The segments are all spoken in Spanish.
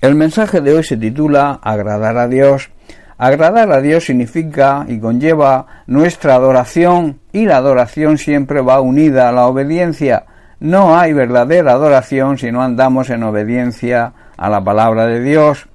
El mensaje de hoy se titula Agradar a Dios. Agradar a Dios significa y conlleva nuestra adoración y la adoración siempre va unida a la obediencia. No hay verdadera adoración si no andamos en obediencia a la palabra de Dios.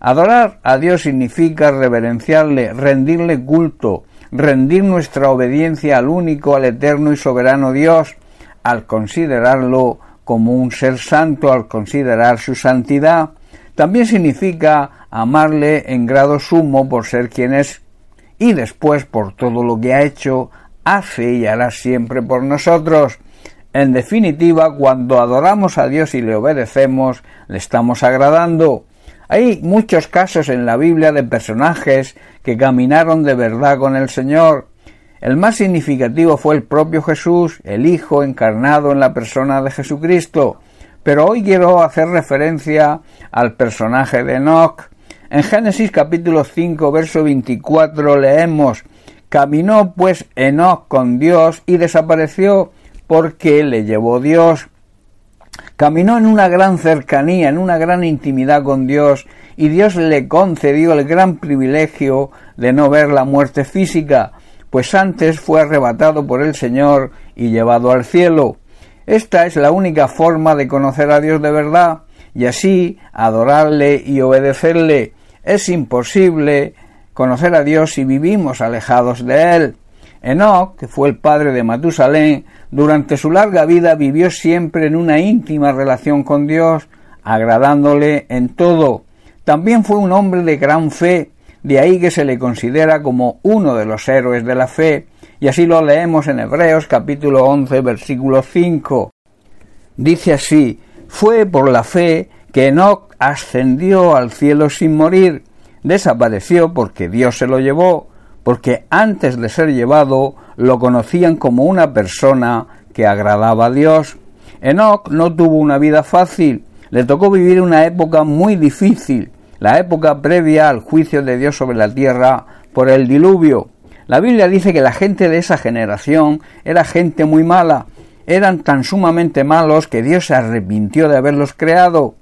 Adorar a Dios significa reverenciarle, rendirle culto, rendir nuestra obediencia al único, al eterno y soberano Dios, al considerarlo como un ser santo, al considerar su santidad. También significa amarle en grado sumo por ser quien es y después por todo lo que ha hecho, hace y hará siempre por nosotros. En definitiva, cuando adoramos a Dios y le obedecemos, le estamos agradando. Hay muchos casos en la Biblia de personajes que caminaron de verdad con el Señor. El más significativo fue el propio Jesús, el Hijo encarnado en la persona de Jesucristo. Pero hoy quiero hacer referencia al personaje de Enoch. En Génesis capítulo 5, verso 24 leemos Caminó pues Enoch con Dios y desapareció porque le llevó Dios. Caminó en una gran cercanía, en una gran intimidad con Dios, y Dios le concedió el gran privilegio de no ver la muerte física, pues antes fue arrebatado por el Señor y llevado al cielo. Esta es la única forma de conocer a Dios de verdad y así adorarle y obedecerle. Es imposible conocer a Dios si vivimos alejados de Él. Enoch, que fue el padre de Matusalén, durante su larga vida vivió siempre en una íntima relación con Dios, agradándole en todo. También fue un hombre de gran fe, de ahí que se le considera como uno de los héroes de la fe, y así lo leemos en Hebreos capítulo 11 versículo 5. Dice así, fue por la fe que Enoch ascendió al cielo sin morir, desapareció porque Dios se lo llevó, porque antes de ser llevado lo conocían como una persona que agradaba a Dios. Enoch no tuvo una vida fácil, le tocó vivir una época muy difícil, la época previa al juicio de Dios sobre la tierra por el diluvio. La Biblia dice que la gente de esa generación era gente muy mala, eran tan sumamente malos que Dios se arrepintió de haberlos creado.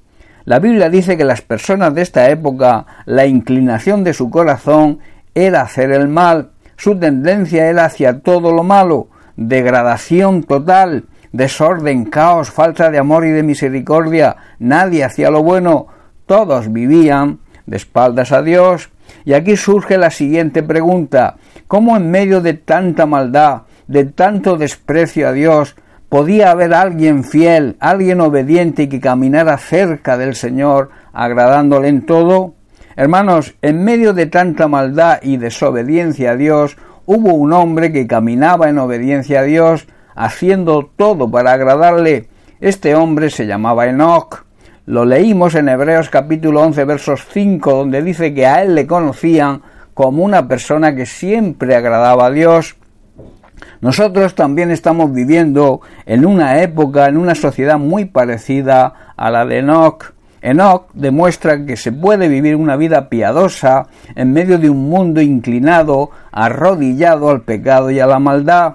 La Biblia dice que las personas de esta época, la inclinación de su corazón era hacer el mal, su tendencia era hacia todo lo malo, degradación total, desorden, caos, falta de amor y de misericordia, nadie hacía lo bueno, todos vivían de espaldas a Dios. Y aquí surge la siguiente pregunta ¿Cómo en medio de tanta maldad, de tanto desprecio a Dios, podía haber alguien fiel, alguien obediente y que caminara cerca del Señor, agradándole en todo? Hermanos, en medio de tanta maldad y desobediencia a Dios, hubo un hombre que caminaba en obediencia a Dios, haciendo todo para agradarle. Este hombre se llamaba Enoch. Lo leímos en Hebreos capítulo 11 versos 5, donde dice que a él le conocían como una persona que siempre agradaba a Dios. Nosotros también estamos viviendo en una época, en una sociedad muy parecida a la de Enoch. Enoch demuestra que se puede vivir una vida piadosa en medio de un mundo inclinado, arrodillado al pecado y a la maldad.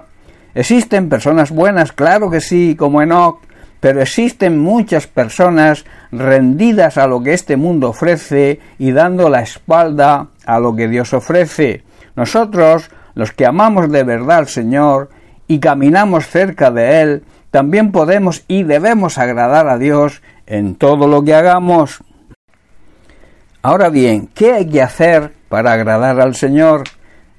Existen personas buenas, claro que sí, como Enoch, pero existen muchas personas rendidas a lo que este mundo ofrece y dando la espalda a lo que Dios ofrece. Nosotros, los que amamos de verdad al Señor y caminamos cerca de Él, también podemos y debemos agradar a Dios en todo lo que hagamos. Ahora bien, ¿qué hay que hacer para agradar al Señor?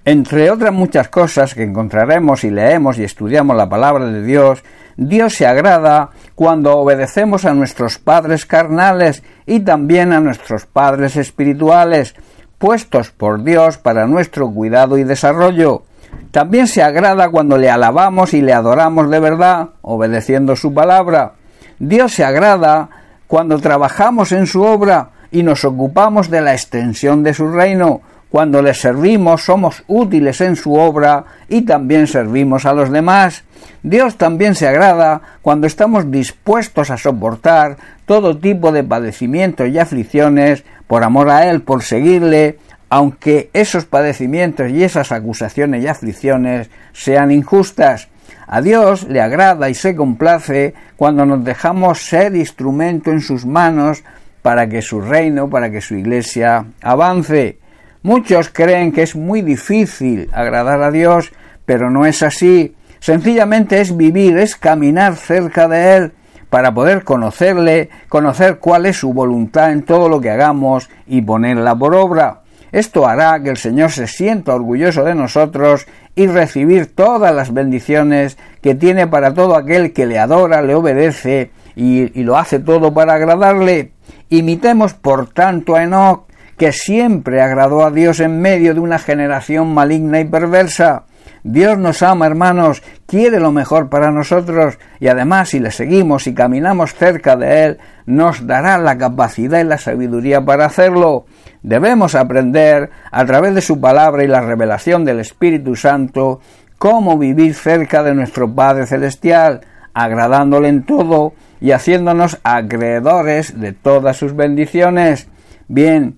Entre otras muchas cosas que encontraremos si leemos y estudiamos la palabra de Dios, Dios se agrada cuando obedecemos a nuestros padres carnales y también a nuestros padres espirituales, puestos por Dios para nuestro cuidado y desarrollo. También se agrada cuando le alabamos y le adoramos de verdad, obedeciendo su palabra. Dios se agrada cuando trabajamos en su obra y nos ocupamos de la extensión de su reino, cuando le servimos somos útiles en su obra y también servimos a los demás. Dios también se agrada cuando estamos dispuestos a soportar todo tipo de padecimientos y aflicciones por amor a Él, por seguirle, aunque esos padecimientos y esas acusaciones y aflicciones sean injustas. A Dios le agrada y se complace cuando nos dejamos ser instrumento en sus manos para que su reino, para que su iglesia avance. Muchos creen que es muy difícil agradar a Dios, pero no es así. Sencillamente es vivir, es caminar cerca de Él para poder conocerle, conocer cuál es su voluntad en todo lo que hagamos y ponerla por obra. Esto hará que el Señor se sienta orgulloso de nosotros y recibir todas las bendiciones que tiene para todo aquel que le adora, le obedece y, y lo hace todo para agradarle. Imitemos por tanto a Enoch, que siempre agradó a Dios en medio de una generación maligna y perversa. Dios nos ama, hermanos, quiere lo mejor para nosotros y además si le seguimos y caminamos cerca de Él, nos dará la capacidad y la sabiduría para hacerlo. Debemos aprender, a través de su palabra y la revelación del Espíritu Santo, cómo vivir cerca de nuestro Padre Celestial, agradándole en todo y haciéndonos acreedores de todas sus bendiciones. Bien,